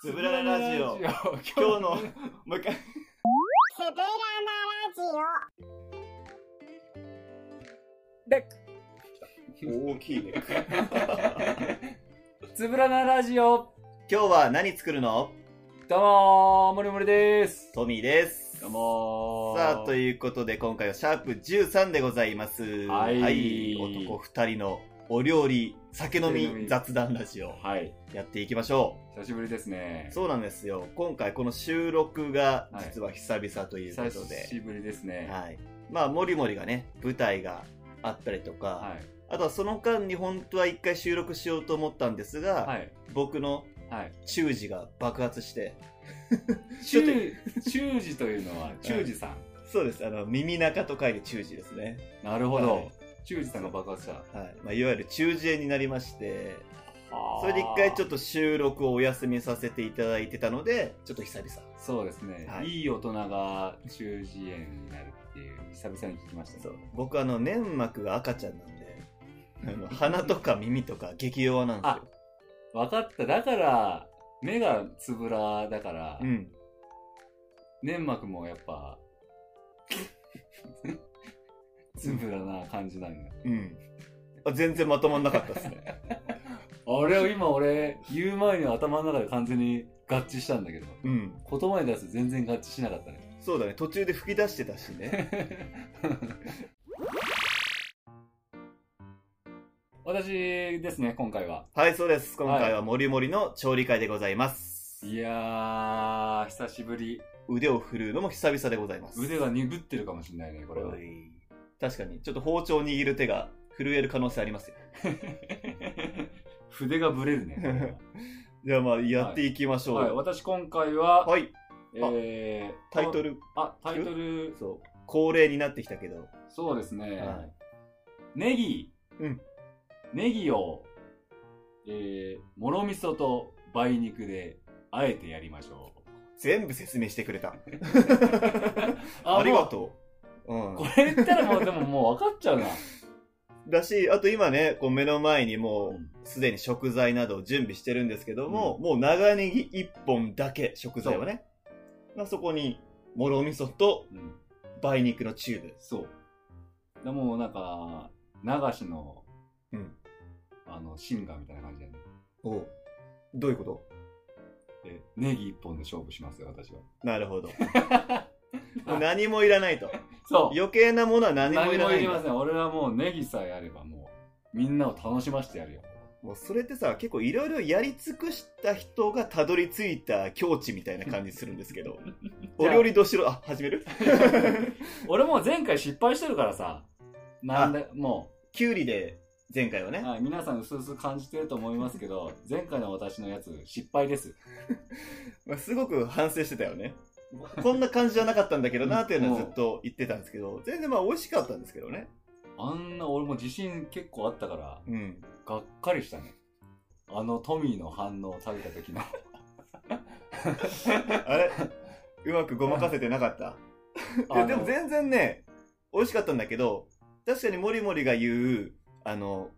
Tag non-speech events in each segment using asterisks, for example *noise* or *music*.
つぶらなラジオ今今日のもう一回。つぶらなラジで大きいねつぶらなラジオ。今日は何作るの？どうもーもりもりです。トミーです。どうもー。さあということで今回はシャープ13でございます。はい。男2人のお料理酒飲みみ。雑談ラジオ。はい。やっていきましょ久しぶりですね。うそうなんですよ。今回この収録が実は久々というこ久とで、しぶりですね。はい、まあもりもりがね舞台があったりとか、はい。あとはその間に本当は一回収録しようと思ったんですが、はい。僕のはい。中耳が爆発して。*laughs* 中耳というのは中耳さん。そうです。あの耳中と書いて中耳ですね。なるほど、はい中耳さんが爆発した。はい、まあ、いわゆる中耳炎になりましてそれで一回ちょっと収録をお休みさせていただいてたのでちょっと久々。そうですね、はい。い、い大人が中耳炎になるっていう久々に聞きましたね。そう。僕あの粘膜が赤ちゃんなんであの *laughs* 鼻とか耳とか激弱なんですよ。分かった。だから目がつぶらだから、うん。粘膜もやっぱ *laughs* つぶらな感じなんだうん。あ全然まとまんなかったですね。*laughs* あれ今俺言う前に頭の中で完全に合致したんだけど。うん。言葉に出すと全然合致しなかったね。そうだね。途中で吹き出してたしね。*laughs* 私ですね今回は。はいそうです。今回はもりもりの調理会でございます、いやー久しぶり。腕を振るうのも久々でございます。腕が鈍ってるかもしれないねこれは。おい確かに。ちょっと包丁握る手が震える可能性ありますよ。*laughs* 筆がブレるね *laughs* じゃあまあやっていきましょう。はい、私今回は、はい。えー、タイトルあ、タイトル、そう。恒例になってきたけど。そうですね、はい。ネギ、うん。ネギを、えー、もろ味噌と梅肉で、あえてやりましょ全部説明してくれた。*laughs* う。ありがう。とう、うん。こ、れ言ったらもう、でももう分かっちゃうな。*laughs* だしあと今ねこう目の前にもうん。うすでに食材などを準備してるんですけども、もう長ネギ1本だけ食材はねまあ、そこにもろ味噌とうん、梅肉のチューブ。そう。でもうなんか、流しの、うん。あの、シンガーみたいな感じだね。おう。どういうこと？で、ネギ一本で勝負しますよ、私は。なるほど *laughs* もう何もいらないと。そう。余計なものは何もい何らないんだ。もいりません。俺はもうネギさえあればもう、みんなを楽しませてやるよ。もうそれってさ結構いろいろやり尽くした人がたどり着いた境地みたいな感じするんですけど。*laughs* お料理どしろ？あ始める？*laughs* 俺もう前回失敗してるからさ、なんで、もきゅうりで前回はう、ね。はい、皆さん薄々感じてると思いますけど、前回の私のやつ失敗です。*laughs* まあ、すごく反省してたよね *laughs* こんな感じじゃなかったんだけどなっていうのはずっと言ってたんですけど全然まあ美味しかったんですけどねあんな俺も自信結構あったから、うんがっかりしたね。あのトミーの反応を食べた時の。*laughs* あれ？うまくごまかせてなかった？でも全然ね美味しかったんだけど確かにもりもりが言うあの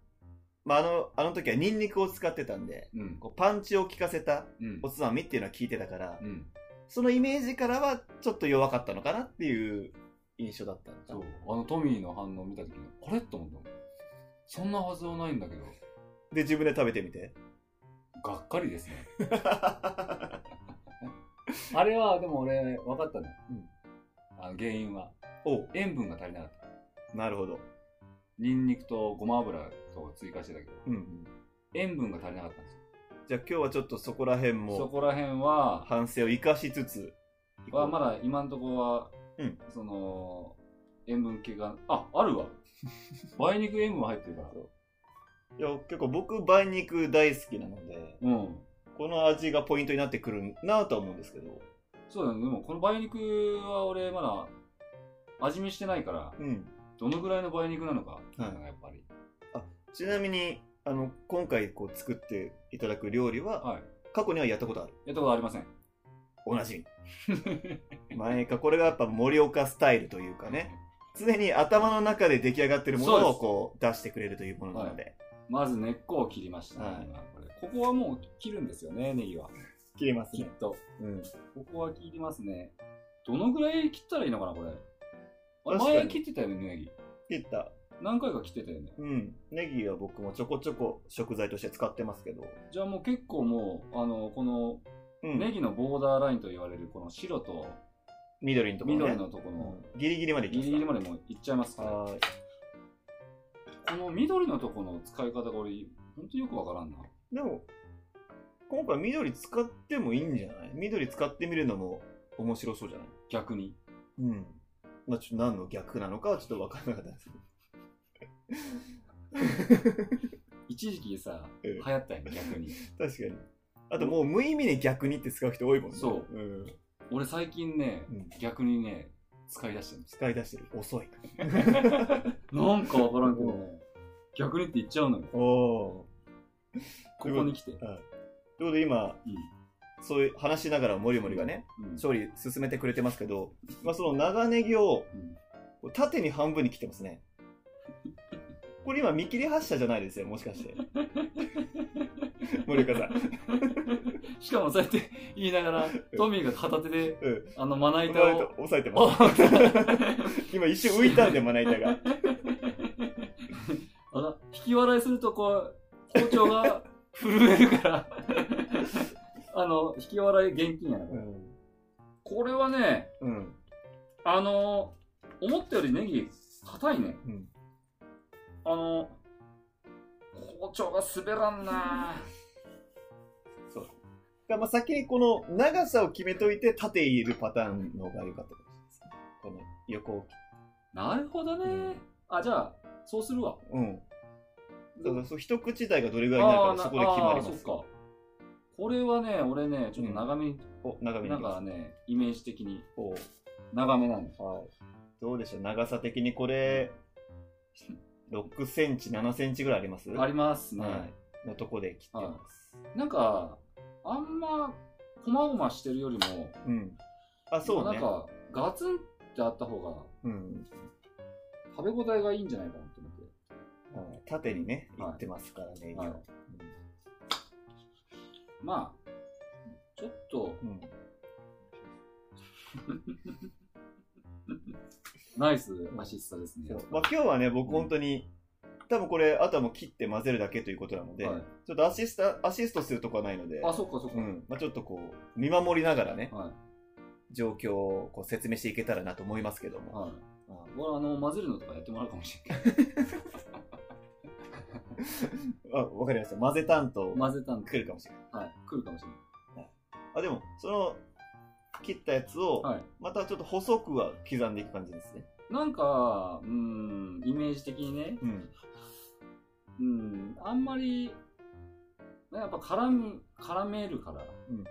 まああのあの時はニンニクを使ってたんでうん。こうパンチを効かせたうんお。つまみっていうのは聞いてたからうん。そのイメージからはちょっと弱かったのかなっていう印象だったのかそう。あのトミーの反応を見た時に、あれと思ったもん。そんなはずはないんだけど、で自分で食べてみてがっかりですね。*laughs* あれは、でも俺、分かったね。うんあの原因は。お塩分が足りなかった。なるほどニンニクとごま油と追加してたけど、うんうん塩分が足りなかったんですよ。じゃあ今日はちょっとそこら辺そもこら辺は、反省を生かしつつはまだ今のところは、うんその、塩分系が、あ、あるわ。*laughs* 梅肉塩分入ってるから。いや結構僕梅肉大好きなのでうん。この味がポイントになってくるなとは思うんですけどそうだね。でも、この梅肉は俺まだ味見してないから、うんどのぐらいの梅肉なのか、はいやっぱり。ちなみにあの今回こう作っていただく料理ははい。過去にはやったことあるやったことありません。おなじみ *laughs* 前かこれがやっぱ盛岡スタイルというかね常に頭の中で出来上がってるものをこう出してくれるというものなのでまず根っこを切りました、はい今これここはもう切るんですよね、ネギは。切れますきっ。と。うん。ここは切りますね。どのぐらい切ったらいいのかな、これ。あれ確かに前切ってたよね、ネギ。切った。何回か切ってたよね。うん。ネギは僕もちょこちょこ食材として使ってますけど。じゃあもう結構もう、あの、このうん。ネギのボーダーラインと言われる、この白と緑のところ、ね。緑のところのうんギリギリまでますかリギリまでもういっちゃいますから。はーい。この緑のところの使い方が俺、ほんとよくわからんな。でも、今回緑使ってもいいんじゃない？緑使ってみるのも面白そうじゃない？逆に。うん。まあちょっと何の逆なのかはちょっと分からなかったです一時期さ、うん流行ったよね、逆に。確かに。あともう無意味に逆にって使う人多いもんね。そううん。俺最近ね、うん逆にね、使い出してるんです。使い出してる。遅い。*laughs* なんかわからんけどね、逆にって言っちゃうのよ。おー。ここに来て。はい。ということで今、そういう話しながらもりもりがね、うん。調理進めてくれてますけど、まあその長ネギをうん縦に半分に切ってますね。これ今見切り発車じゃないですよ、もしかして。*laughs* 森岡さん。しかもそうやって言いながら、トミーが片手で、うん。あの、まな板を。押さえてます。*laughs* 今一瞬浮いたんで、まな板が。*laughs* あの、引き笑いするとこう、包丁が震えるから、あの、引き笑い現金やな。うん。これはね、うん。あの、思ったよりネギ硬いね。うん。あの、包丁が滑らんなそう。だまあ先にこの長さを決めといて縦入れるパターンの方が良かったかもしれないですね。この横を。なるほどね。あ、じゃあ、そうするわ。うん。だからそう一口大がどれぐらいになるかそこで決まります。か。これはね、俺ね、ちょっと長めに、お、長めになんかね、イメージ的にお長めなんです。はい。どうでしょう長さ的にこれ、6センチ、7センチぐらいあります？ありますね。はい。のとこで切ってます。なんか、あんま、こまごましてるよりも、うん。あ、そうね。なんか、ガツンってあった方が、うん。食べ応えがいいんじゃないかなと思って。はい縦にね、はいいってますからね、はい今まあ、ちょっと、うん。*laughs* うんナイスアシストですね。まあ、今日はね、僕本当に、多分これ、あとはもう切って混ぜるだけということなので、はいちょっとアシスタ、アシストするとこはないので、あ、そっかそっか。うん。まあ、ちょっとこう、見守りながらね、はい。状況をこう説明していけたらなと思いますけども。はい。俺、あの、混ぜるのとかやってもらうかもしれない。*laughs* あ、わかりました。混ぜ担当、混ぜたん来るかもしれない。はい。来るかもしれない。あ、でも、その、切ったやつを、はい。またちょっと細くは刻んでいく感じですね。なんか、うん、イメージ的にね、うん。うん、あんまり、やっぱ絡む、絡めるから、うん。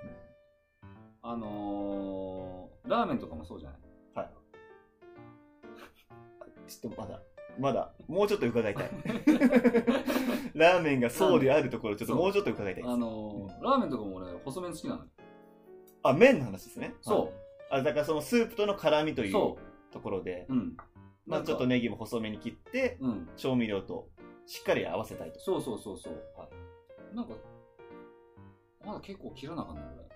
あのー、ラーメンとかもそうじゃない？はい。*laughs* ちょっとまだ、まだ、もうちょっと伺いたい。*laughs* ラーメンがそうであるところ、ちょっともうちょっと伺いたいです。あのー、ラーメンとかも俺、細麺好きなのよ。あ、麺の話ですね。そはい。あ、だからそのスープとの絡みとう。いうそところで、う。うん。まあちょっとね。ネギも細めに切って、うん。調味料としっかり合わせたいと。そうそうそうそう。なんか、まだ結構切らなあかんね、こ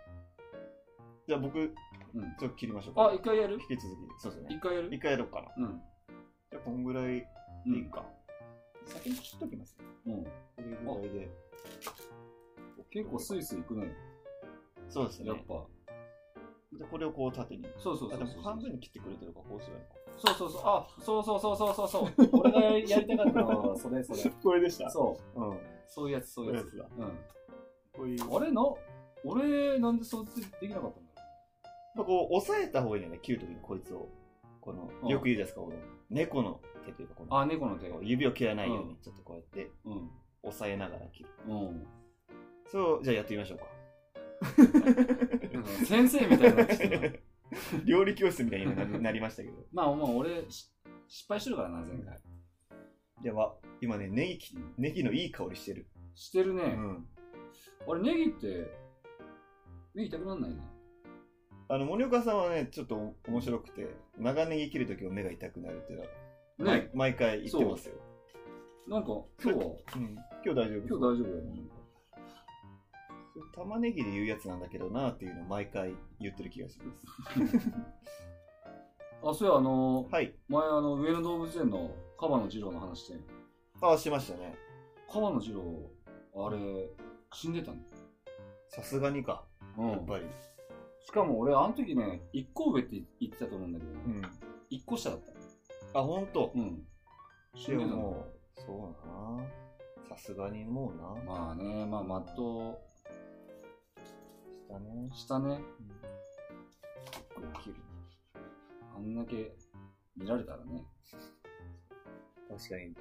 じゃあ僕、れ。うん。ちょっと切りましょうか。あ、一回やる？引き続き。そうですね。一回やる？一回やろうかな。うん。じゃあこんぐらいでうんいいか。先に切っときます。うん。これぐらいで。結構スイスイいくね。そうですね。やっぱ。じゃあこれをこう縦に。そうそうあ、でもそうそう。半分に切ってくれてるからこうすればいいのか。そうそうそう。あ、そうそうそうそうそうそう。俺がやりたかったのは、それそれ。*laughs* これでしたそう。うん。そういうやつ、そういうやつ。そうん。こういう。あれな、俺、なんでそっちできなかったんだろこう、押さえた方がいいよね、切るときにこいつを。この、うんよく言うじゃないですか、この、猫の手というか、この、あ、猫の手が。指を切らないように、ちょっとこうやって、うん。押さえながら切る。うん。そう、じゃあやってみましょうか。なんか先生みたいになってきたな。料理教室みたいにななりましたけど。まあまあ、俺、し失敗してるからな、前回。では、今ね、ネギき、ネギのいい香りしてる。してるね。うん。あれ、ネギって、目痛くなんないね。あの、森岡さんはね、ちょっと面白くて、長ネギ切るときは目が痛くなるっていうのは、毎ね。毎回言ってますよ。なんか、今日は、うん。今日今日大丈夫今日大丈夫だよね。玉ねぎで言うやつなんだけどなっていうのを毎回言ってる気がします。*laughs* あ、そうや、あの、はい。前、あの、上野動物園のカバの二郎の話して、ああ、しましたね。カバの二郎、あれ、死んでたんさすがにか。うん。やっぱり。しかも俺、あの時ね、一個上って言ってたと思うんだけど、うん。一個下だった。あ、ほんと？うん。死でんでたのそうだな。さすがにもうな。まあね、まあ、まっと。うしたね。あんだけ見られたらね。確かに。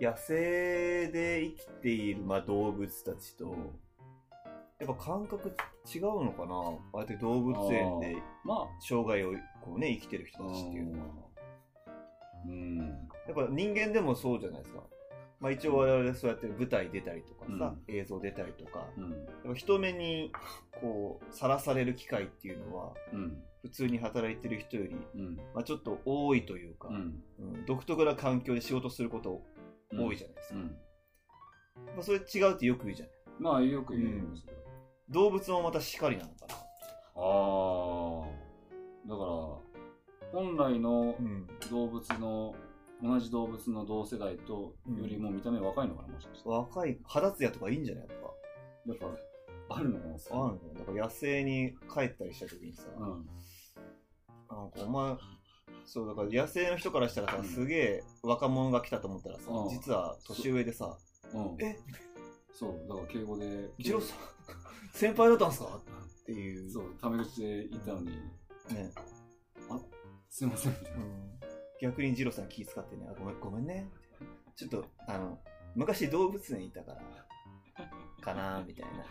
野生で生きている、まあ、動物たちと、やっぱ感覚違うのかな？ああやって動物園でまあ、生涯をこうね、生きてる人たちっていうのは。うん。やっぱ人間でもそうじゃないですか。まあ一応我々そうやって舞台出たりとかさ、う映像出たりとか、うん。やっぱ人目にこう、さらされる機会っていうのは、うん。普通に働いてる人より、うん。まあちょっと多いというか、うん。うん独特な環境で仕事すること多いじゃないですか。うん。まあそれ違うってよく言うじゃない。まあ、よく言うんですけど。動物もまたしかりなのかな。ああ。だから、本来のうん。動物の、同じ動物の同世代とうんよりも見た目若いのかな、もしかして。若い、肌ツヤとかいいんじゃないやっやっぱ、あるのかな、ぱ。あるんだから野生に帰ったりした時にさ、うん。なんかお前、そう、だから野生の人からしたらさ、うんすげえ若者が来たと思ったらさ、うん実は年上でさ、うん。え？そう、だから敬語で。一郎さん、*laughs* 先輩だったんすか？っていう。そう、タメ口で言ったのに、ね。すいません、みたいな。うん逆に二郎さん気遣ってね、あごめん、ごめんね。ちょっと、あの、昔動物園いたから、かなみたいな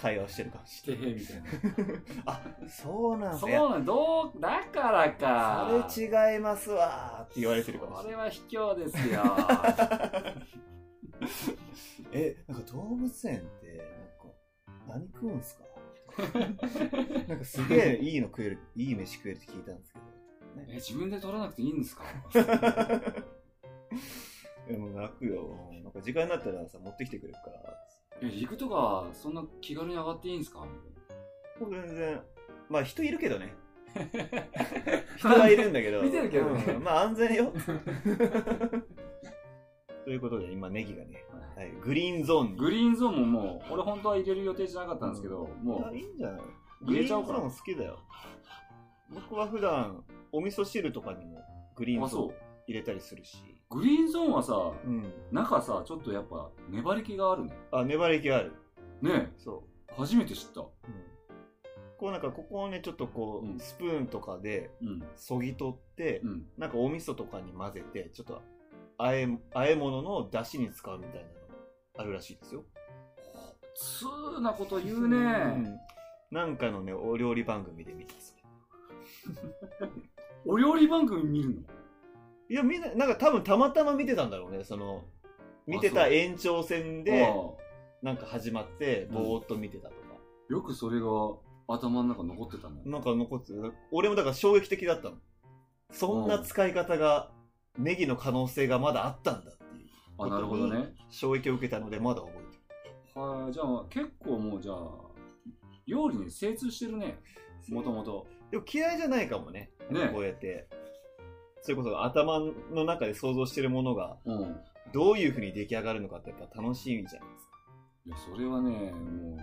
会話をしてるかもししてへみたいな。れない。あ、そうなんそうだ。いやなんどう、だからか。それ違いますわーって言われてるかもしれない。それは卑怯ですよ。*laughs* え、なんか動物園って、なんか、何食うんすか？*laughs* なんかすげえいいの食える、いい飯食えるって聞いたんですけど。え、自分で取らなくていいんですか？*laughs* でも泣くよ。なんか時間になったらさ、持ってきてくれるから。え、陸とか、そんな気軽に上がっていいんですか？もう全然、まあ人いるけどね。*laughs* 人はいるんだけど。見てるけどねうんまあ安全よ。*laughs* ということで、今ネギがね、はい、グリーンゾーンに。グリーンゾーンももう、俺本当は入れる予定じゃなかったんですけど、もあう、いいんじゃない？グ入れちゃおうかなリーンゾーン好きだよ。僕は普段、お味噌汁とかにもグリーンあ、ゾーンそう。入れたりするし。グリーンゾーンはさ、うん。中さ、ちょっとやっぱ、粘り気があるね。あ、粘り気ある。ねそえ、初めて知った。う。うん。こうなんか、ここをね、ちょっとこう、うんスプーンとかで、うん。そぎ取って、うん。なんかお味噌とかに混ぜて、ちょっと、あえ、あえ物の出汁に使うみたいなのあるらしいですよ。通なこと言うね。うんなんかのね、お料理番組で見たそれ *laughs* お料理番組見るの？いや、みんな、なんか多分たまたま見てたんだろうね。その、見てた延長線で、あなんか始まって、ぼーっと見てたとか。あよくそれが頭の中残ってたね。なんか残ってる。俺もだから衝撃的だったの。そんな使い方が、ネギの可能性がまだあったんだっていう。あ、なるほどね。衝撃を受けたので、まだ覚えてる。はい、じゃあ結構もうじゃあ、料理に精通してるね。もともと。でも嫌いじゃないかもね。ねこうやって。それこそ頭の中で想像してるものが、うん。どういう風に出来上がるのかってやっぱ楽しみじゃないですか。いや、それはね、もう、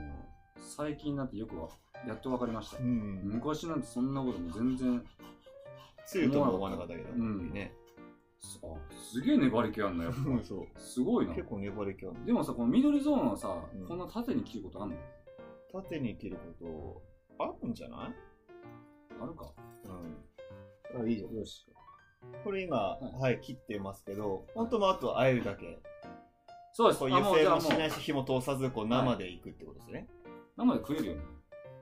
最近になってよくわやっとわかりました。ん。昔なんてそんなことも全然、つゆとも思わなかったけど、うんね。あ、すげえ粘り気あんのやっぱ。そう。すごいな。結構粘り気ある。でもさ、この緑ゾーンはさ、うんこんな縦に切ることあんの？縦に切ること、あるんじゃない？あるか。うん。あいいじゃん。よし。これ今、ははいい、切ってますけど、本当もうあとはあえるだけ。そうです。こうあ、湯煎もしないし、火も通さず、こう生でいくってことですね。生で食えるよね。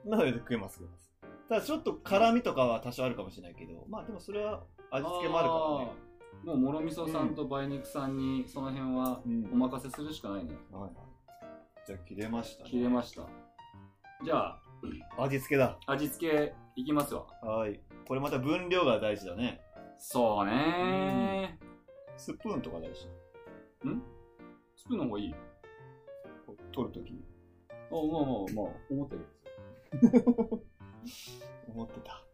生で食えます、食えます。ただちょっと辛みとかは多少あるかもしれないけど、まあでもそれは味付けもあるからね。もう、もろみそさんと梅肉さんに、その辺はうんお任せするしかないね。はいはい。じゃあ切れましたね。切れました。じゃあ、味付けだ。味付けいきますわ。はい。これまた分量が大事だね。そうねスプーンとか大事。ー。ススプーンの方がいい。取るとき。あ、まあまあまあ、思ったよ。*laughs* 思ってた。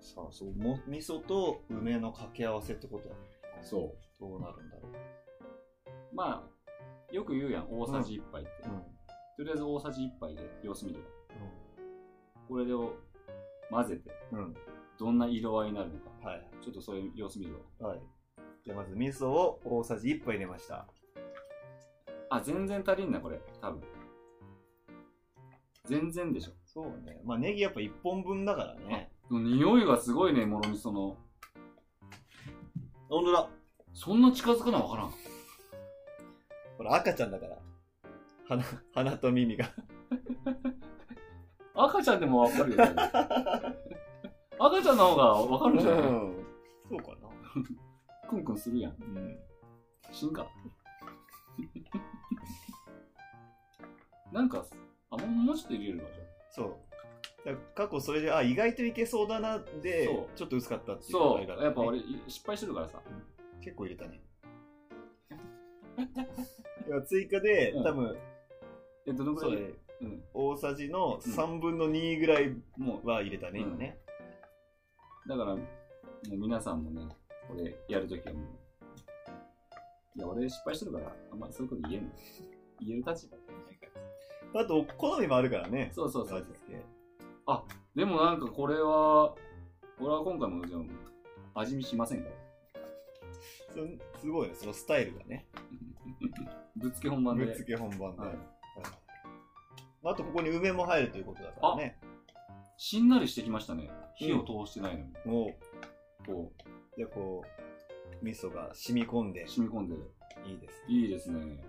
さあ、そう、も味噌と梅の掛け合わせってことだね。そどうなるんだろう。まあ、よく言うやん、大さじ1杯って。う。うん。とりあえず大さじ1杯で様子見るわ。これを混ぜて、うん。どんな色合いになるのか。はい。ちょっとそういう様子見るわ。はい。じゃあまず味噌を大さじ1杯入れました。あ、全然足りんな、これ。多分。全然でしょ。そうね。まあネギやっぱ1本分だからね。匂いがすごいね、もろみその。本当だ。そんな近づかなわからん。ほら、赤ちゃんだから。鼻、鼻と耳が。*laughs* 赤ちゃんでもわかるよ、ね。*laughs* 赤ちゃんの方がわかるんじゃない、ん。そうかな。*laughs* クンクンするやん。うん。死んか。*laughs* なんか、あ、もうもうちょっと入れるわ、じゃそう。過去それで、あ、意外といけそうだなでそう、ちょっと薄かったってあ。いうのがう、やっぱ俺、失敗してるからさ。結構入れたね。*laughs* いや追加で、うん多分、え、どのぐらい？それ、うん。大さじの3分の2ぐらいもは入れたね、うん今ね。う、だから、もう皆さんもね、これやるときはもう、いや、俺失敗してるから、あんまそういうこと言えんの。言える立場じゃないから。あと、好みもあるからね。そうそうそう味。付けでもなんかこれは、俺は今回もじゃあ味見しませんから。そすごいね、そのスタイルがね。*laughs* ぶっつけ本番で。ぶっつけ本番で。はいはいあと、ここに梅も入るということだからね。しんなりしてきましたね。火を通してないのに。もう、こじゃあこう、味噌が染み込んでう、染み込んで、いいです。いいですね。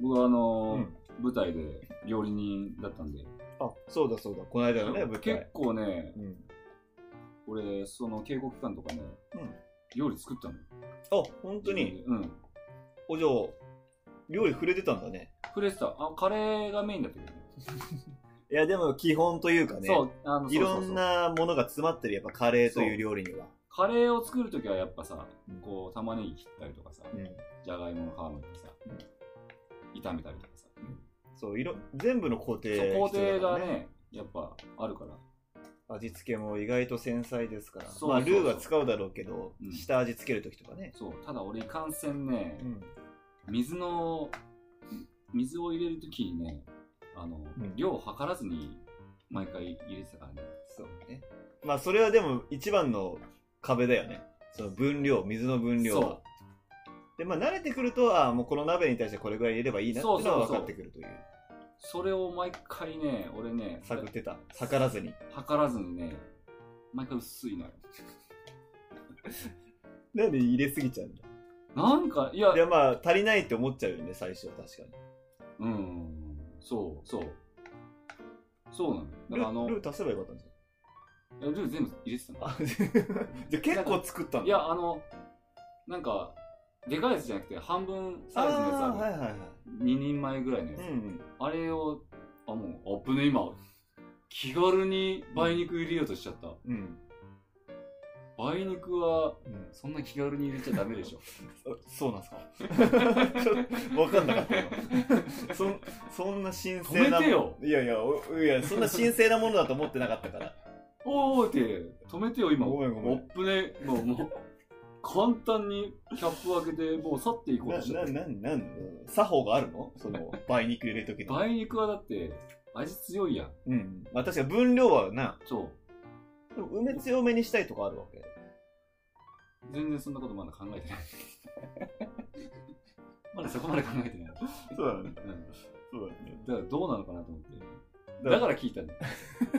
僕はあのーうん舞台で料理人だったんで、あ、そうだそうだ。この間のね、舞結台。構ね、うん。俺、その稽古期間とかね、うん料理作ったのよ。あ、本当に？うん。お嬢、料理触れてたんだね。触れてた。あ、カレーがメインだったけどね。*laughs* いや、でも基本というかね。そう、あの、いろんなものが詰まってる、やっぱカレーという料理には。カレーを作るときはやっぱさうん、こう、玉ねぎ切ったりとかさ、うん。じゃがいもの皮むいてさ、炒めたりとかさ。そう、いろ、全部の工程、そう工程がね、やっぱあるから。味付けも意外と繊細ですから。そうまあ、そうそうルーは使うだろうけど、うん下味つけるときとかね。そう、ただ俺いかんせんね、ん。水の、水を入れるときにね、あの、ん量を測らずに毎回入れてたからね。そうね。まあ、それはでも一番の壁だよね。その分量、水の分量は。で、まあ、慣れてくると、ああ、もうこの鍋に対してこれぐらい入れればいいなっていうのは分かってくるという。それを毎回ね、俺ね、探ってた。測らずに。測らずにね、毎回薄いのよ。*laughs* なんで入れすぎちゃうんだなんか、いやい、や、まあ、足りないって思っちゃうよね、最初は確かに。うん、そう、そう。そうなのよ。だルからあの、ールー足せばよかったんですよ。えルー全部入れてたの。あ、*laughs* じゃあ結構作ったんだ。いや、あの、なんか、でかいやつじゃなくて、半分サイズのやつある。はいはいはい。2人前ぐらいのやつ。うん。あれを、あ、もう、あぶね、今、気軽に梅肉入れようとしちゃった。うん。梅肉は、うん、そんな気軽に入れちゃダメでしょ。あ *laughs* そうなんすか？*laughs* わかんなかった今そんそんな神聖ないやいやおいやそんな神聖なものだと思ってなかったから。おーおーって、止めてよ、今。ごめんごめん。おっぶね、もう、もう、簡単にキャップ開けて、もう去っていこうなとしちゃった。ななんなん作法があるの？その梅肉入れるときの梅肉はだって、味強いやん。うん。まあ確かに分量はな。そう。でも梅強めにしたいとかあるわけ全然そんなことまだ考えてない。*laughs* まだそこまで考えてない。そうだねうん。そうだねだからどうなのかなと思って。だだから聞いたんだよ。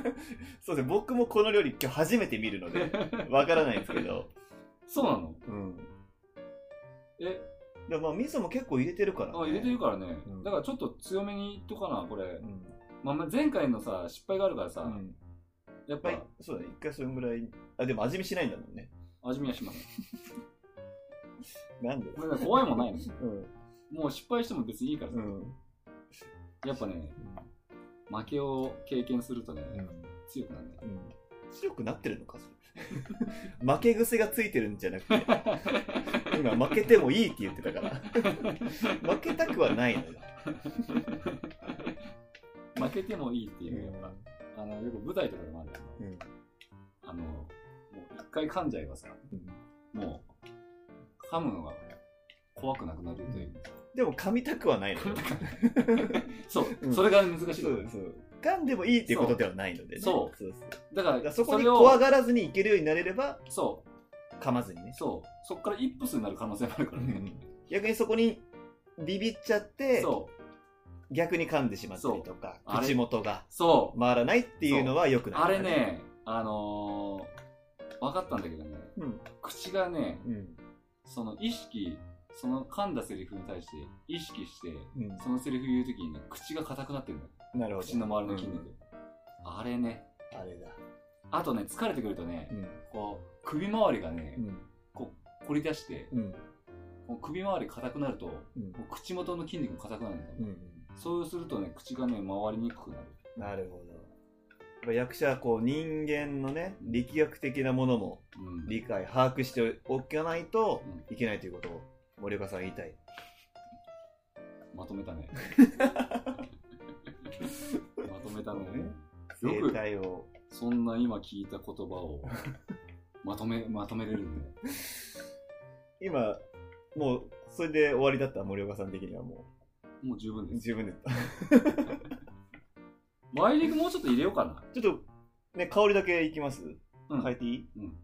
*laughs* そうですね僕もこの料理今日初めて見るので *laughs* わからないんですけどそうなの？うんえ、でもまあ味噌も結構入れてるから、ね、あ、入れてるからね。うんだからちょっと強めにいっとかな、これう。んまあまあ、前回のさ、失敗があるからさ、うんやっぱまあ、そうだね、一回それぐらい。あ、でも味見しないんだもんね。味見はします。なんで？これね、怖いもんないの。うん。もう失敗しても別にいいからさ。うん。やっぱね、負けを経験するとね、強くなるんだよ。うん。強くなってるのか、それ。*laughs* 負け癖がついてるんじゃなくて。今負けてもいいって言ってたから。*laughs* 負けたくはないのよ。*laughs* 負けてもいいっていうのがやっぱ、あの、よく舞台とかでもあるけど、うんあの、もう一回噛んじゃえばさ、もう、噛むのが怖くなくなるという。でも噛みたくはないのよ。そう、うん。それが難しい。ところそう。噛んでもいいっていうことではないのでね。そう。そうそう。だから、だからそこにれを怖がらずにいけるようになれれば、そ噛まずにね。う、。そう、そこからイップスになる可能性もあるからね。逆にそこにビビっちゃって、そう、逆に噛んでしまったりとか、そ口元がそう、回らないっていうのは良くない、あれ。ね、あのー、分かったんだけどね、うん。口がね、うん。その意識、その噛んだセリフに対して意識して、うん。そのセリフ言うときにね、口が硬くなってるんだよ。なるほど。口の周りの筋肉。うんあれね。あれだ。あとね、疲れてくるとね、うん。こう、首周りがね、うん。こう、凝り出して、首周り硬くなると、口元の筋肉も硬くなるんだよ。うん。そうするとね、口がね、回りにくくなる。なるほど。役者はこう人間のね、力学的なものもうん。理解、把握しておかないとういけないということを森岡さんは言いたい。まとめたね。*laughs* まとめたね。生よく、態を。そんな今聞いた言葉を、まとめ、まとめれるんで。今、もう、それで終わりだった？森岡さん的にはもう、もう十分です。十分です。梅肉もうちょっと入れようかな。ちょっと、ね、香りだけいきます？うん。変えていい？うん。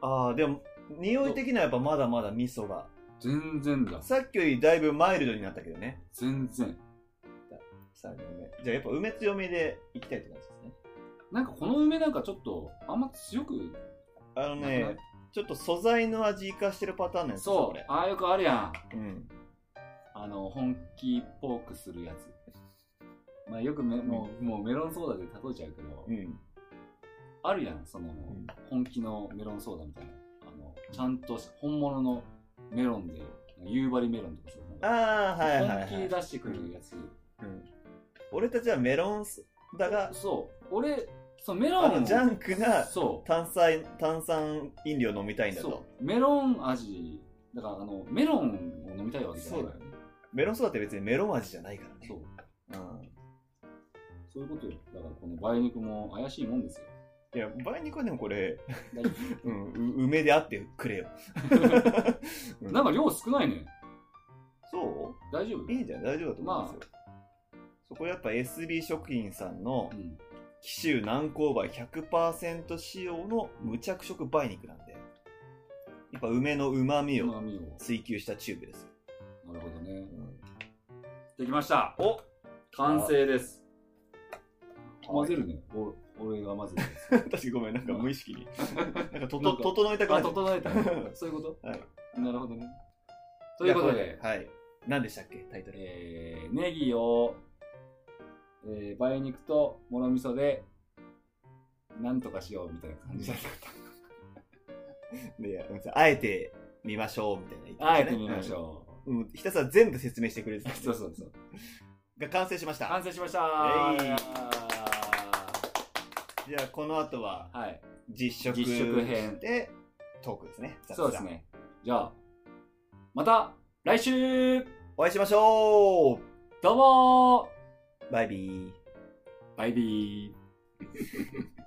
ああ、でも、匂い的にはやっぱまだまだ味噌が。全然だ。さっきよりだいぶマイルドになったけどね。全然。さあ、梅。じゃあやっぱ梅強めでいきたいって感じですね。なんかこの梅なんかちょっと、あんま強くあのなくない？ね、ちょっと素材の味生かしてるパターンのやつ。そうああ、よくあるやん。うん。あの、本気っぽくするやつ。まあよくめ、もう、もうメロンソーダで例えちゃうけど、うん。あるやん、その、ん本気のメロンソーダみたいな。あの、ちゃんと本物のメロンで、夕張メロンとかさ、なんかああ、はいはい、はい。本気で出してくるやつ。うん。俺たちはメロンだが、そう。俺、そのメロンのジャンクなそう。炭酸、炭酸飲料飲みたいんだと。そう。メロン味、だからあの、メロンを飲みたいわけじゃないね。メロンソーダって別にメロン味じゃないからね。そう。うん。そういうことよ。だからこの梅肉も怪しいもんですよ。いや、梅肉はでもこれ、*laughs* うん、う梅であってくれよ。夫 *laughs* なんか量少ないね。そ大丈夫？ういいんじゃない？大丈夫だと思いますよ。そこやっぱ SB 食品さんのうん。紀州南高梅100%使用の無着色梅肉なんで、やっぱ梅の旨味を旨味を。追求したチューブですよ。なるほどね。うんできました。お完成です。はい混ぜるね。お俺が混ぜる。確かにごめん、なんか無意識に。なんか整えたくなあ、っちゃっ整えた。*laughs* そういうこと？はい。なるほどね。たということで、はい。何でしたっけ？タイトル。えー、ネギを、えー、梅肉ともろ味噌で、なんとかしようみたいな感じだった。*laughs* で、あえて見ましょうみたいなね、あえてみましょう。うん。うんひたすら全部説明してくれてたそうそうそう。が完成しました。完成しましたじゃあ、この後ははい。実食実食編でトークですね。そうです。ね。じゃあ、また来週お会いしましょうどうもバイビー。バイビー